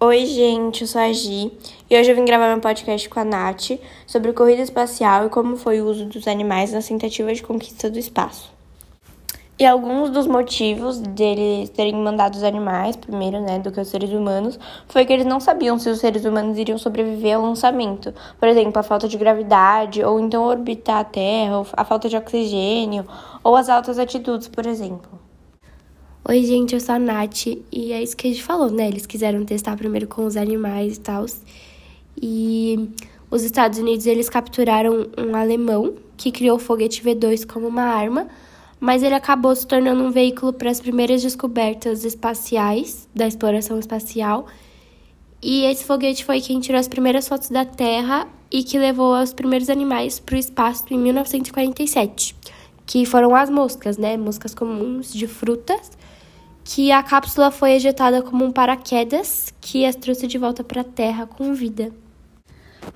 Oi, gente, eu sou a Gi e hoje eu vim gravar meu podcast com a Nath sobre corrida espacial e como foi o uso dos animais nas tentativas de conquista do espaço. E alguns dos motivos deles terem mandado os animais primeiro, né, do que os seres humanos, foi que eles não sabiam se os seres humanos iriam sobreviver ao lançamento. Por exemplo, a falta de gravidade, ou então orbitar a Terra, a falta de oxigênio, ou as altas altitudes, por exemplo. Oi, gente, eu sou a Nath e é isso que a gente falou, né? Eles quiseram testar primeiro com os animais e tal. E os Estados Unidos, eles capturaram um alemão que criou o foguete V2 como uma arma, mas ele acabou se tornando um veículo para as primeiras descobertas espaciais, da exploração espacial. E esse foguete foi quem tirou as primeiras fotos da Terra e que levou os primeiros animais para o espaço em 1947, que foram as moscas, né? Moscas comuns de frutas que a cápsula foi ejetada como um paraquedas que as trouxe de volta para a Terra com vida.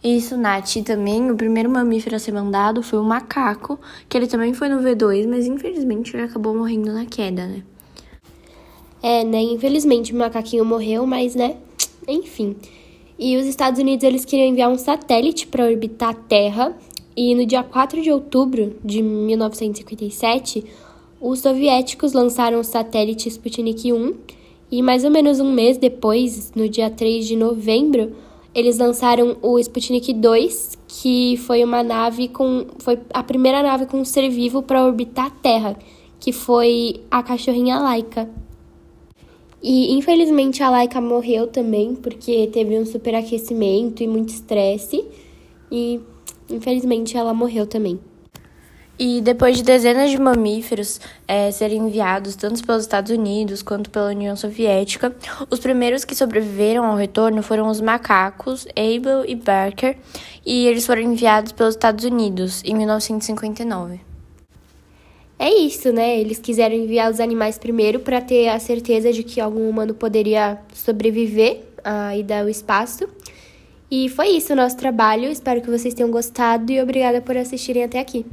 Isso, Nath. E também o primeiro mamífero a ser mandado foi o macaco, que ele também foi no V2, mas infelizmente ele acabou morrendo na queda, né? É, né? Infelizmente o macaquinho morreu, mas né? Enfim. E os Estados Unidos eles queriam enviar um satélite para orbitar a Terra, e no dia 4 de outubro de 1957, os soviéticos lançaram o satélite Sputnik 1 e mais ou menos um mês depois, no dia 3 de novembro, eles lançaram o Sputnik 2, que foi uma nave com foi a primeira nave com um ser vivo para orbitar a Terra, que foi a cachorrinha Laika. E infelizmente a Laika morreu também porque teve um superaquecimento e muito estresse e infelizmente ela morreu também. E depois de dezenas de mamíferos é, serem enviados tanto pelos Estados Unidos quanto pela União Soviética, os primeiros que sobreviveram ao retorno foram os macacos Abel e Barker, e eles foram enviados pelos Estados Unidos em 1959. É isso, né? Eles quiseram enviar os animais primeiro para ter a certeza de que algum humano poderia sobreviver à ida ao espaço. E foi isso o nosso trabalho. Espero que vocês tenham gostado e obrigada por assistirem até aqui.